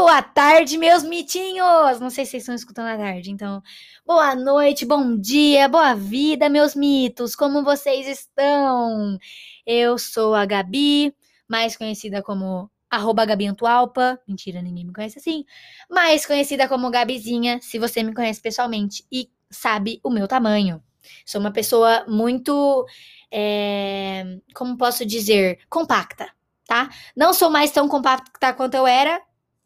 Boa tarde, meus mitinhos! Não sei se vocês estão escutando à tarde, então. Boa noite, bom dia, boa vida, meus mitos! Como vocês estão? Eu sou a Gabi, mais conhecida como arroba Gabi Antualpa. Mentira, ninguém me conhece assim. Mais conhecida como Gabizinha, se você me conhece pessoalmente e sabe o meu tamanho. Sou uma pessoa muito. É, como posso dizer? Compacta, tá? Não sou mais tão compacta quanto eu era,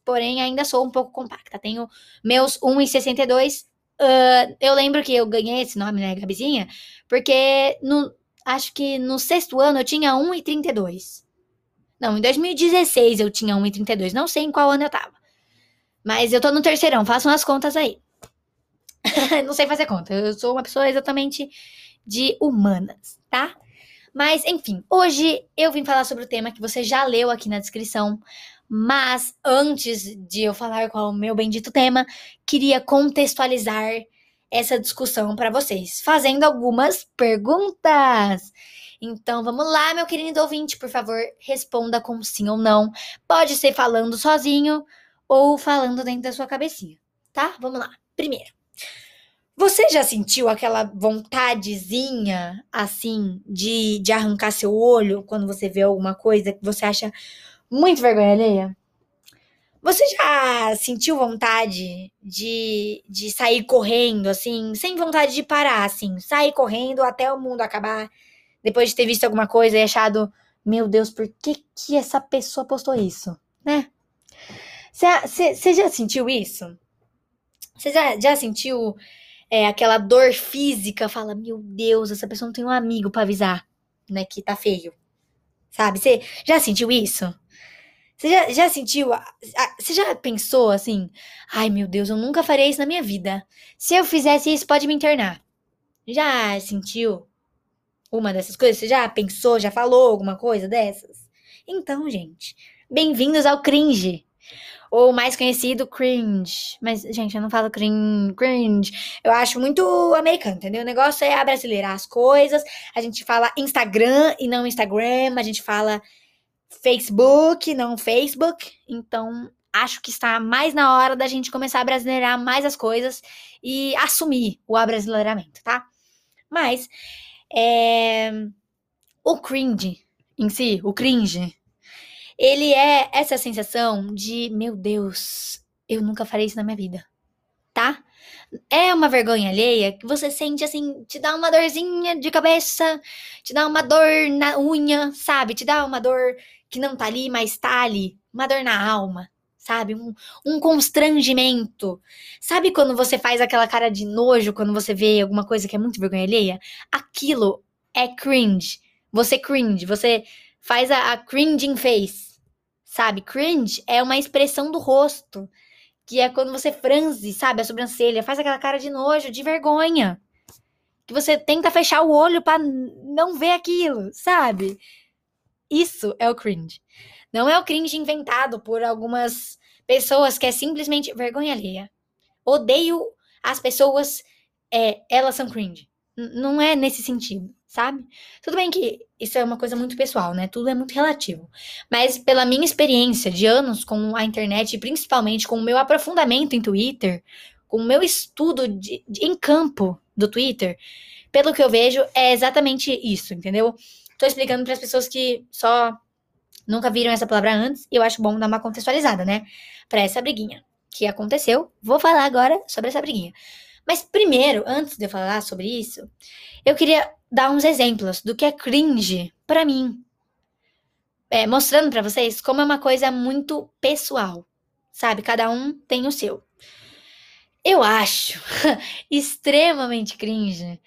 porém ainda sou um pouco compacta. Tenho meus 1,62. Uh, eu lembro que eu ganhei esse nome, né, Gabizinha? Porque no, acho que no sexto ano eu tinha 1,32. Não, em 2016 eu tinha 1,32. Não sei em qual ano eu tava. Mas eu tô no terceirão, façam as contas aí. não sei fazer conta. Eu sou uma pessoa exatamente de humanas, tá? Mas, enfim, hoje eu vim falar sobre o tema que você já leu aqui na descrição. Mas antes de eu falar qual é o meu bendito tema, queria contextualizar essa discussão para vocês, fazendo algumas perguntas. Então vamos lá, meu querido ouvinte, por favor, responda com sim ou não. Pode ser falando sozinho ou falando dentro da sua cabecinha, tá? Vamos lá. Primeiro, você já sentiu aquela vontadezinha, assim, de, de arrancar seu olho quando você vê alguma coisa que você acha muito vergonha alheia? Você já sentiu vontade de, de sair correndo, assim, sem vontade de parar, assim, sair correndo até o mundo acabar, depois de ter visto alguma coisa e achado, meu Deus, por que que essa pessoa postou isso, né? Você já sentiu isso? Você já, já sentiu é, aquela dor física? Fala, meu Deus, essa pessoa não tem um amigo para avisar, né, que tá feio. Sabe? Você já sentiu isso? Você já, já sentiu? Você já pensou assim? Ai, meu Deus, eu nunca faria isso na minha vida. Se eu fizesse isso, pode me internar. Já sentiu uma dessas coisas? Você já pensou, já falou alguma coisa dessas? Então, gente, bem-vindos ao cringe. Ou mais conhecido, cringe. Mas, gente, eu não falo cringe, cringe. Eu acho muito americano, entendeu? O negócio é abrasileirar as coisas. A gente fala Instagram e não Instagram. A gente fala Facebook, não Facebook. Então, acho que está mais na hora da gente começar a brasileirar mais as coisas e assumir o abrasileiramento, tá? Mas, é... o cringe em si, o cringe, ele é essa sensação de, meu Deus, eu nunca farei isso na minha vida, tá? É uma vergonha alheia que você sente assim, te dá uma dorzinha de cabeça, te dá uma dor na unha, sabe? Te dá uma dor que não tá ali, mas tá ali. Uma dor na alma, sabe? Um, um constrangimento. Sabe quando você faz aquela cara de nojo quando você vê alguma coisa que é muito vergonha alheia? Aquilo é cringe. Você cringe, você faz a, a cringing face. Sabe? Cringe é uma expressão do rosto. Que é quando você franze, sabe, a sobrancelha, faz aquela cara de nojo, de vergonha. Que você tenta fechar o olho para não ver aquilo, sabe? Isso é o cringe. Não é o cringe inventado por algumas pessoas que é simplesmente vergonha alheia. Odeio as pessoas, é, elas são cringe. N não é nesse sentido, sabe? Tudo bem que isso é uma coisa muito pessoal, né? Tudo é muito relativo. Mas pela minha experiência de anos com a internet, e principalmente com o meu aprofundamento em Twitter, com o meu estudo de, de, em campo do Twitter, pelo que eu vejo, é exatamente isso, entendeu? Tô explicando para as pessoas que só nunca viram essa palavra antes, e eu acho bom dar uma contextualizada, né? Para essa briguinha que aconteceu. Vou falar agora sobre essa briguinha. Mas primeiro, antes de eu falar sobre isso, eu queria dar uns exemplos do que é cringe para mim. É, mostrando para vocês como é uma coisa muito pessoal, sabe? Cada um tem o seu. Eu acho extremamente cringe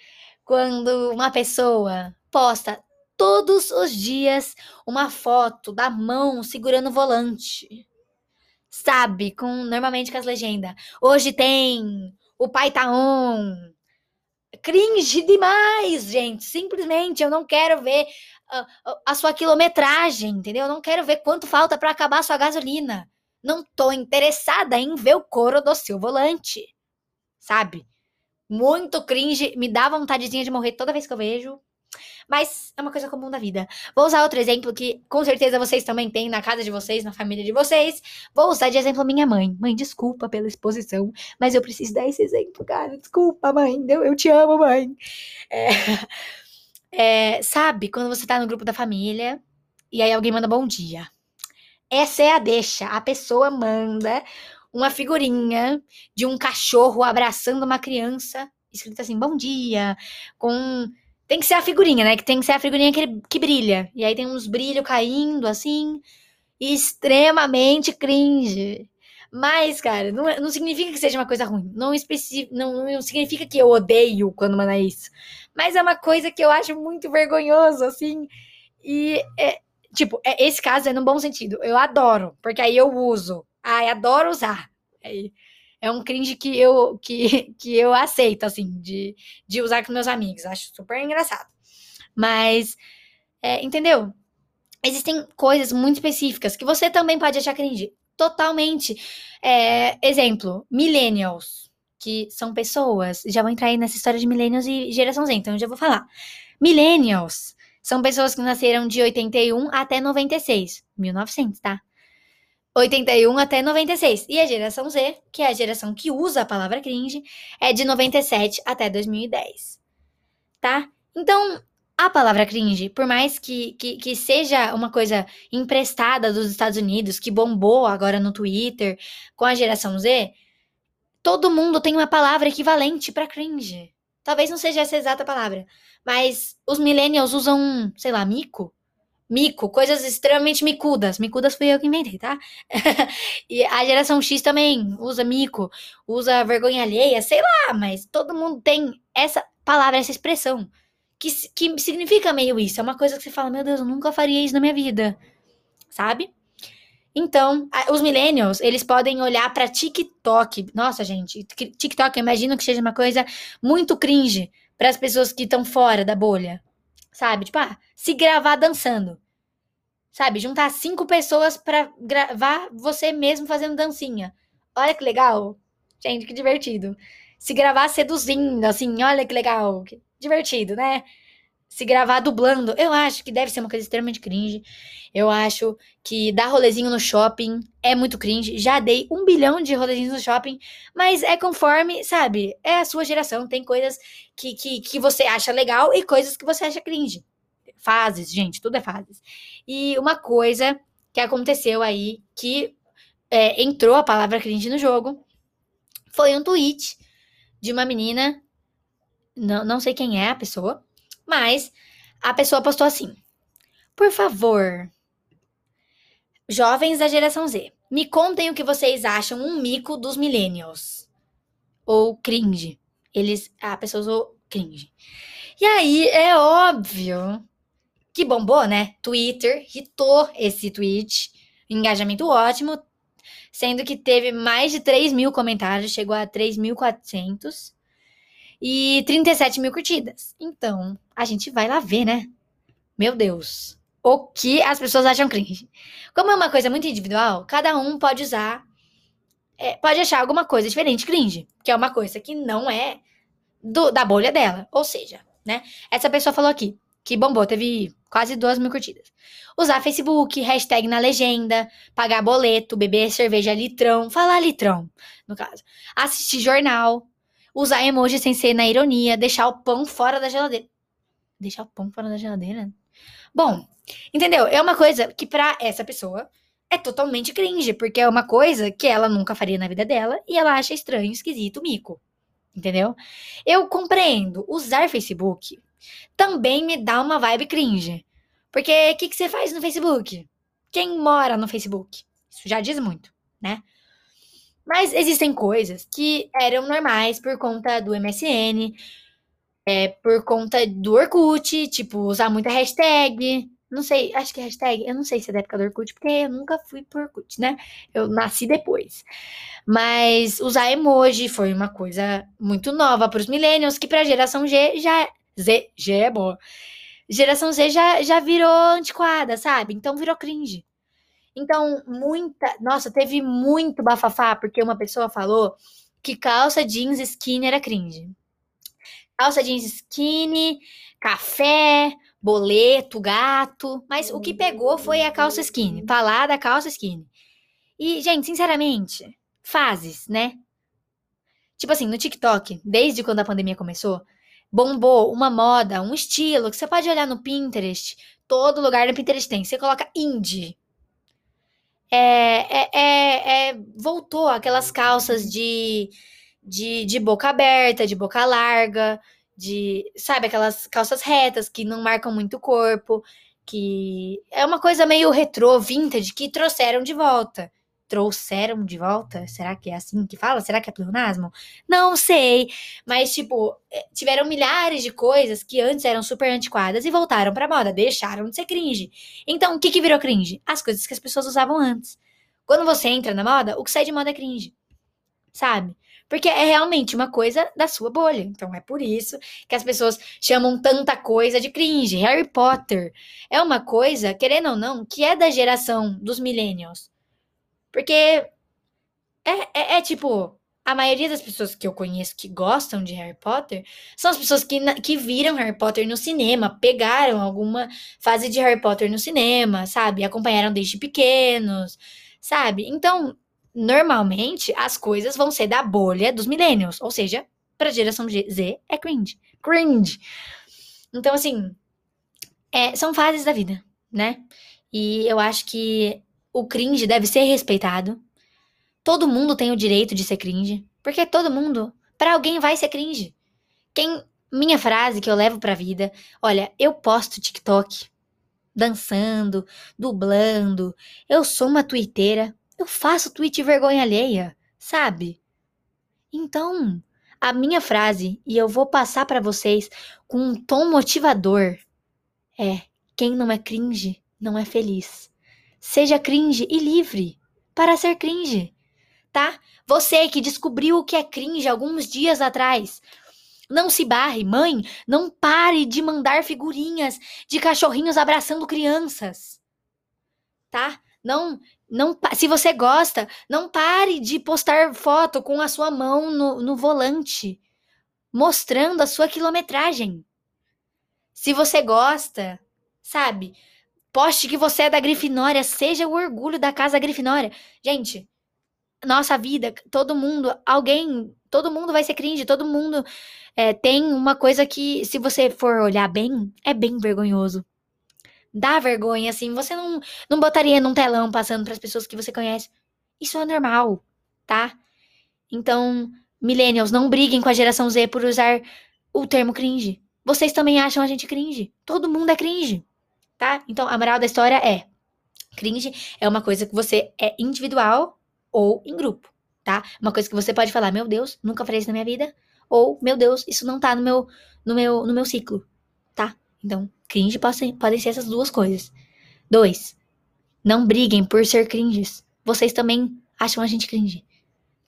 quando uma pessoa posta todos os dias uma foto da mão segurando o volante. Sabe? Com normalmente com as legendas. Hoje tem o pai tá on. Cringe demais, gente. Simplesmente eu não quero ver a, a sua quilometragem, entendeu? Eu não quero ver quanto falta para acabar a sua gasolina. Não tô interessada em ver o couro do seu volante. Sabe? Muito cringe, me dá vontadezinha de morrer toda vez que eu vejo. Mas é uma coisa comum da vida. Vou usar outro exemplo que com certeza vocês também têm na casa de vocês, na família de vocês. Vou usar de exemplo minha mãe. Mãe, desculpa pela exposição, mas eu preciso dar esse exemplo, cara. Desculpa, mãe. Eu, eu te amo, mãe. É, é, sabe, quando você tá no grupo da família e aí alguém manda bom dia. Essa é a deixa. A pessoa manda uma figurinha de um cachorro abraçando uma criança, escrito assim, bom dia, com tem que ser a figurinha, né? Que tem que ser a figurinha que, que brilha. E aí tem uns brilhos caindo, assim. Extremamente cringe. Mas, cara, não, não significa que seja uma coisa ruim. Não, especi não, não significa que eu odeio quando manda isso. Mas é uma coisa que eu acho muito vergonhoso, assim. E, é, tipo, é, esse caso é no bom sentido. Eu adoro, porque aí eu uso. Ai, adoro usar. Aí, é um cringe que eu, que, que eu aceito, assim, de, de usar com meus amigos. Acho super engraçado. Mas, é, entendeu? Existem coisas muito específicas que você também pode achar cringe. Totalmente. É, exemplo, millennials, que são pessoas. Já vou entrar aí nessa história de millennials e geração Z, então eu já vou falar. Millennials são pessoas que nasceram de 81 até 96. 1900, tá? 81 até 96. E a geração Z, que é a geração que usa a palavra cringe, é de 97 até 2010. Tá? Então, a palavra cringe, por mais que, que, que, seja uma coisa emprestada dos Estados Unidos, que bombou agora no Twitter com a geração Z, todo mundo tem uma palavra equivalente para cringe. Talvez não seja essa exata palavra, mas os millennials usam, sei lá, mico Mico, coisas extremamente micudas. Micudas fui eu que inventei, tá? e a geração X também usa mico, usa vergonha alheia, sei lá, mas todo mundo tem essa palavra, essa expressão. Que, que significa meio isso. É uma coisa que você fala, meu Deus, eu nunca faria isso na minha vida. Sabe? Então, os millennials, eles podem olhar para TikTok. Nossa, gente, TikTok, eu imagino que seja uma coisa muito cringe para as pessoas que estão fora da bolha. Sabe? Tipo, ah, se gravar dançando. Sabe? Juntar cinco pessoas para gravar você mesmo fazendo dancinha. Olha que legal. Gente, que divertido. Se gravar seduzindo, assim, olha que legal. Que divertido, né? Se gravar dublando, eu acho que deve ser uma coisa extremamente cringe. Eu acho que dar rolezinho no shopping é muito cringe. Já dei um bilhão de rolezinhos no shopping, mas é conforme, sabe? É a sua geração. Tem coisas que, que, que você acha legal e coisas que você acha cringe. Fases, gente, tudo é fases. E uma coisa que aconteceu aí, que é, entrou a palavra cringe no jogo, foi um tweet de uma menina. Não, não sei quem é a pessoa, mas a pessoa postou assim: Por favor, jovens da geração Z, me contem o que vocês acham um mico dos millennials. Ou cringe. Eles. A pessoa usou cringe. E aí é óbvio que bombou, né? Twitter hitou esse tweet. Engajamento ótimo. Sendo que teve mais de 3 mil comentários, chegou a 3.400 e 37 mil curtidas. Então, a gente vai lá ver, né? Meu Deus. O que as pessoas acham cringe. Como é uma coisa muito individual, cada um pode usar. É, pode achar alguma coisa diferente cringe. Que é uma coisa que não é do, da bolha dela. Ou seja, né? Essa pessoa falou aqui que bombou, teve quase duas mil curtidas. Usar Facebook, hashtag na legenda, pagar boleto, beber cerveja litrão, falar litrão, no caso. Assistir jornal, usar emoji sem ser na ironia, deixar o pão fora da geladeira. Deixar o pão fora da geladeira? Bom, entendeu? É uma coisa que para essa pessoa é totalmente cringe, porque é uma coisa que ela nunca faria na vida dela e ela acha estranho, esquisito, mico. Entendeu? Eu compreendo. Usar Facebook também me dá uma vibe cringe. Porque o que, que você faz no Facebook? Quem mora no Facebook? Isso já diz muito, né? Mas existem coisas que eram normais por conta do MSN, é, por conta do Orkut, tipo, usar muita hashtag. Não sei, acho que hashtag, eu não sei se é da época do Orkut, porque eu nunca fui por Orkut, né? Eu nasci depois. Mas usar emoji foi uma coisa muito nova para os millennials, que para a geração G já. Z, G é boa. Geração Z já, já virou antiquada, sabe? Então virou cringe. Então, muita. Nossa, teve muito bafafá, porque uma pessoa falou que calça jeans skinny era cringe. calça jeans skinny, café, boleto, gato. Mas o que pegou foi a calça skinny. Falar da calça skinny. E, gente, sinceramente, fases, né? Tipo assim, no TikTok, desde quando a pandemia começou, bombou uma moda, um estilo que você pode olhar no Pinterest. Todo lugar no Pinterest tem. Você coloca indie. É, é, é, é voltou aquelas calças de, de, de boca aberta, de boca larga, de, sabe, aquelas calças retas que não marcam muito o corpo, que é uma coisa meio retrô, vintage, que trouxeram de volta trouxeram de volta? Será que é assim que fala? Será que é pleonasmo? Não sei. Mas, tipo, eh, tiveram milhares de coisas que antes eram super antiquadas e voltaram pra moda. Deixaram de ser cringe. Então, o que, que virou cringe? As coisas que as pessoas usavam antes. Quando você entra na moda, o que sai de moda é cringe. Sabe? Porque é realmente uma coisa da sua bolha. Então é por isso que as pessoas chamam tanta coisa de cringe. Harry Potter é uma coisa, querendo ou não, que é da geração dos millennials. Porque é, é, é, tipo, a maioria das pessoas que eu conheço que gostam de Harry Potter são as pessoas que, que viram Harry Potter no cinema, pegaram alguma fase de Harry Potter no cinema, sabe? Acompanharam desde pequenos, sabe? Então, normalmente, as coisas vão ser da bolha dos millennials, ou seja, pra geração Z é cringe. Cringe. Então, assim, é, são fases da vida, né? E eu acho que o cringe deve ser respeitado. Todo mundo tem o direito de ser cringe, porque todo mundo, para alguém vai ser cringe. Quem minha frase que eu levo pra vida, olha, eu posto TikTok dançando, dublando, eu sou uma twitteira, eu faço tweet vergonha alheia, sabe? Então, a minha frase, e eu vou passar para vocês com um tom motivador, é: quem não é cringe não é feliz. Seja cringe e livre para ser cringe, tá? Você que descobriu o que é cringe alguns dias atrás. Não se barre, mãe, não pare de mandar figurinhas de cachorrinhos abraçando crianças. Tá? Não, não, se você gosta, não pare de postar foto com a sua mão no, no volante, mostrando a sua quilometragem. Se você gosta, sabe? Poste que você é da Grifinória, seja o orgulho da casa Grifinória. Gente, nossa vida, todo mundo, alguém, todo mundo vai ser cringe, todo mundo é, tem uma coisa que, se você for olhar bem, é bem vergonhoso. Dá vergonha, assim, você não, não botaria num telão passando para as pessoas que você conhece. Isso é normal, tá? Então, millennials, não briguem com a geração Z por usar o termo cringe. Vocês também acham a gente cringe. Todo mundo é cringe tá? Então, a moral da história é: cringe é uma coisa que você é individual ou em grupo, tá? Uma coisa que você pode falar, meu Deus, nunca farei isso na minha vida, ou meu Deus, isso não tá no meu no meu no meu ciclo, tá? Então, cringe podem, podem ser essas duas coisas. Dois, não briguem por ser cringes. Vocês também acham a gente cringe.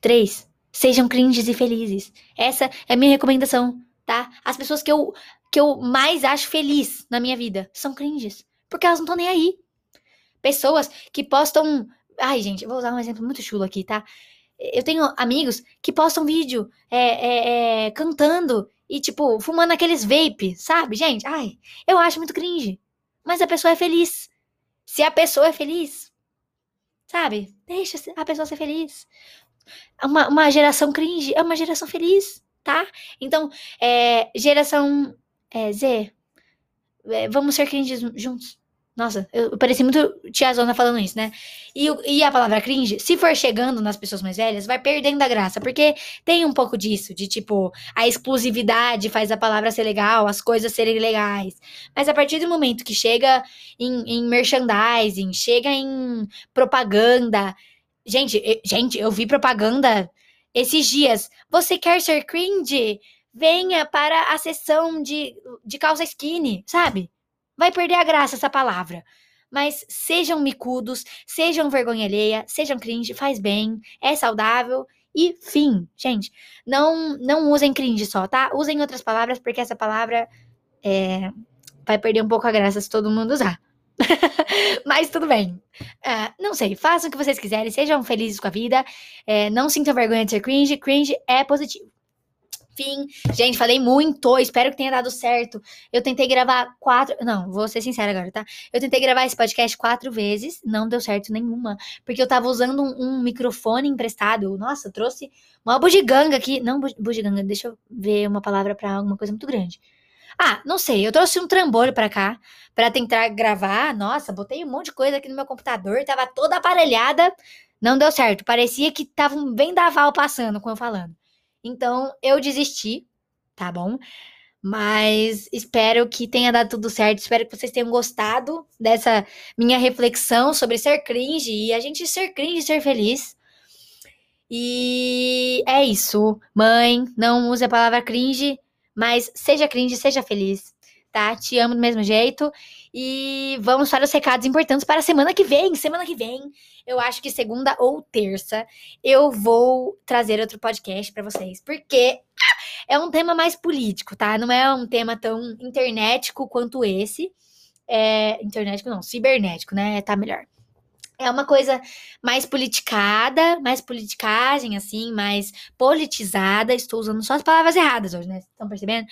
Três, sejam cringes e felizes. Essa é a minha recomendação, tá? As pessoas que eu que eu mais acho feliz na minha vida são cringes. Porque elas não estão nem aí. Pessoas que postam. Ai, gente, vou usar um exemplo muito chulo aqui, tá? Eu tenho amigos que postam vídeo é, é, é, cantando e, tipo, fumando aqueles vape, sabe? Gente, ai, eu acho muito cringe. Mas a pessoa é feliz. Se a pessoa é feliz, sabe? Deixa a pessoa ser feliz. Uma, uma geração cringe é uma geração feliz, tá? Então, é, geração é, Zé, é, vamos ser cringe juntos. Nossa, eu, eu pareci muito tiazona falando isso, né? E, e a palavra cringe, se for chegando nas pessoas mais velhas, vai perdendo a graça. Porque tem um pouco disso, de tipo, a exclusividade faz a palavra ser legal, as coisas serem legais. Mas a partir do momento que chega em, em merchandising, chega em propaganda. Gente, gente, eu vi propaganda esses dias. Você quer ser cringe? Venha para a sessão de, de calça skinny, sabe? Vai perder a graça essa palavra. Mas sejam micudos, sejam vergonha alheia, sejam cringe, faz bem, é saudável e fim. Gente, não não usem cringe só, tá? Usem outras palavras, porque essa palavra é, vai perder um pouco a graça se todo mundo usar. Mas tudo bem. Uh, não sei, façam o que vocês quiserem, sejam felizes com a vida. É, não sintam vergonha de ser cringe. Cringe é positivo. Enfim, gente, falei muito. Espero que tenha dado certo. Eu tentei gravar quatro. Não, vou ser sincera agora, tá? Eu tentei gravar esse podcast quatro vezes. Não deu certo nenhuma. Porque eu tava usando um, um microfone emprestado. Nossa, trouxe uma bugiganga aqui. Não, bugiganga, deixa eu ver uma palavra pra alguma coisa muito grande. Ah, não sei, eu trouxe um trambolho para cá para tentar gravar. Nossa, botei um monte de coisa aqui no meu computador, tava toda aparelhada. Não deu certo. Parecia que tava um vendaval passando com eu falando. Então, eu desisti, tá bom? Mas espero que tenha dado tudo certo. Espero que vocês tenham gostado dessa minha reflexão sobre ser cringe e a gente ser cringe e ser feliz. E é isso. Mãe, não use a palavra cringe, mas seja cringe, seja feliz, tá? Te amo do mesmo jeito. E vamos para os recados importantes para a semana que vem. Semana que vem, eu acho que segunda ou terça, eu vou trazer outro podcast para vocês, porque é um tema mais político, tá? Não é um tema tão internetico quanto esse. É, internetico não, cibernético, né? Tá melhor. É uma coisa mais politicada, mais politicagem, assim, mais politizada. Estou usando só as palavras erradas hoje, né? Estão percebendo?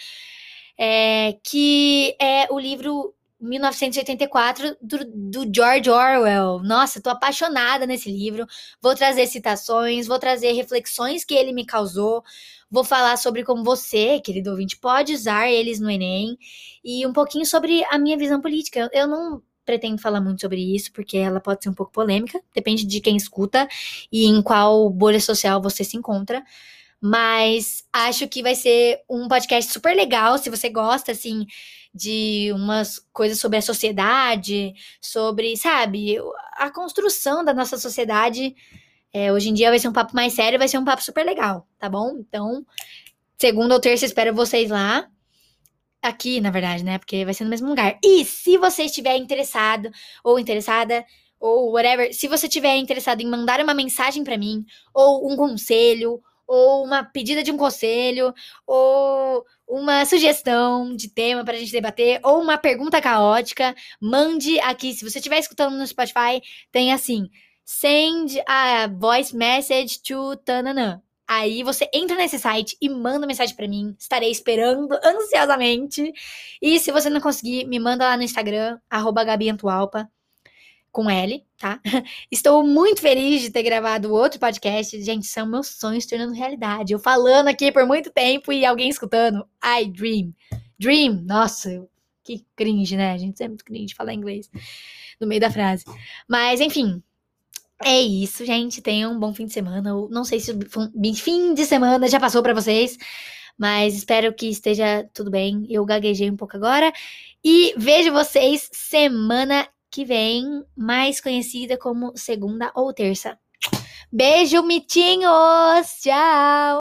É, que é o livro 1984 do, do, George Orwell. Nossa, tô apaixonada nesse livro. Vou trazer citações, vou trazer reflexões que ele me causou. Vou falar sobre como você, querido ouvinte, pode usar eles no Enem e um pouquinho sobre a minha visão política. Eu não pretendo falar muito sobre isso porque ela pode ser um pouco polêmica, depende de quem escuta e em qual bolha social você se encontra. Mas acho que vai ser um podcast super legal se você gosta assim de umas coisas sobre a sociedade, sobre, sabe, a construção da nossa sociedade. É, hoje em dia vai ser um papo mais sério, vai ser um papo super legal, tá bom? Então, segunda ou terça, espero vocês lá. Aqui, na verdade, né? Porque vai ser no mesmo lugar. E se você estiver interessado ou interessada, ou whatever, se você estiver interessado em mandar uma mensagem para mim, ou um conselho, ou uma pedida de um conselho, ou uma sugestão de tema para a gente debater, ou uma pergunta caótica, mande aqui. Se você estiver escutando no Spotify, tem assim: send a voice message to tananã. Aí você entra nesse site e manda mensagem para mim. Estarei esperando ansiosamente. E se você não conseguir, me manda lá no Instagram, arroba Gabi Antualpa com L, tá? Estou muito feliz de ter gravado outro podcast. Gente, são meus sonhos tornando realidade. Eu falando aqui por muito tempo e alguém escutando. I dream. Dream. Nossa, que cringe, né? A gente é muito cringe falar inglês no meio da frase. Mas, enfim. É isso, gente. Tenham um bom fim de semana. Eu não sei se o fim de semana já passou para vocês, mas espero que esteja tudo bem. Eu gaguejei um pouco agora. E vejo vocês semana que vem, mais conhecida como segunda ou terça. Beijo, mitinhos! Tchau!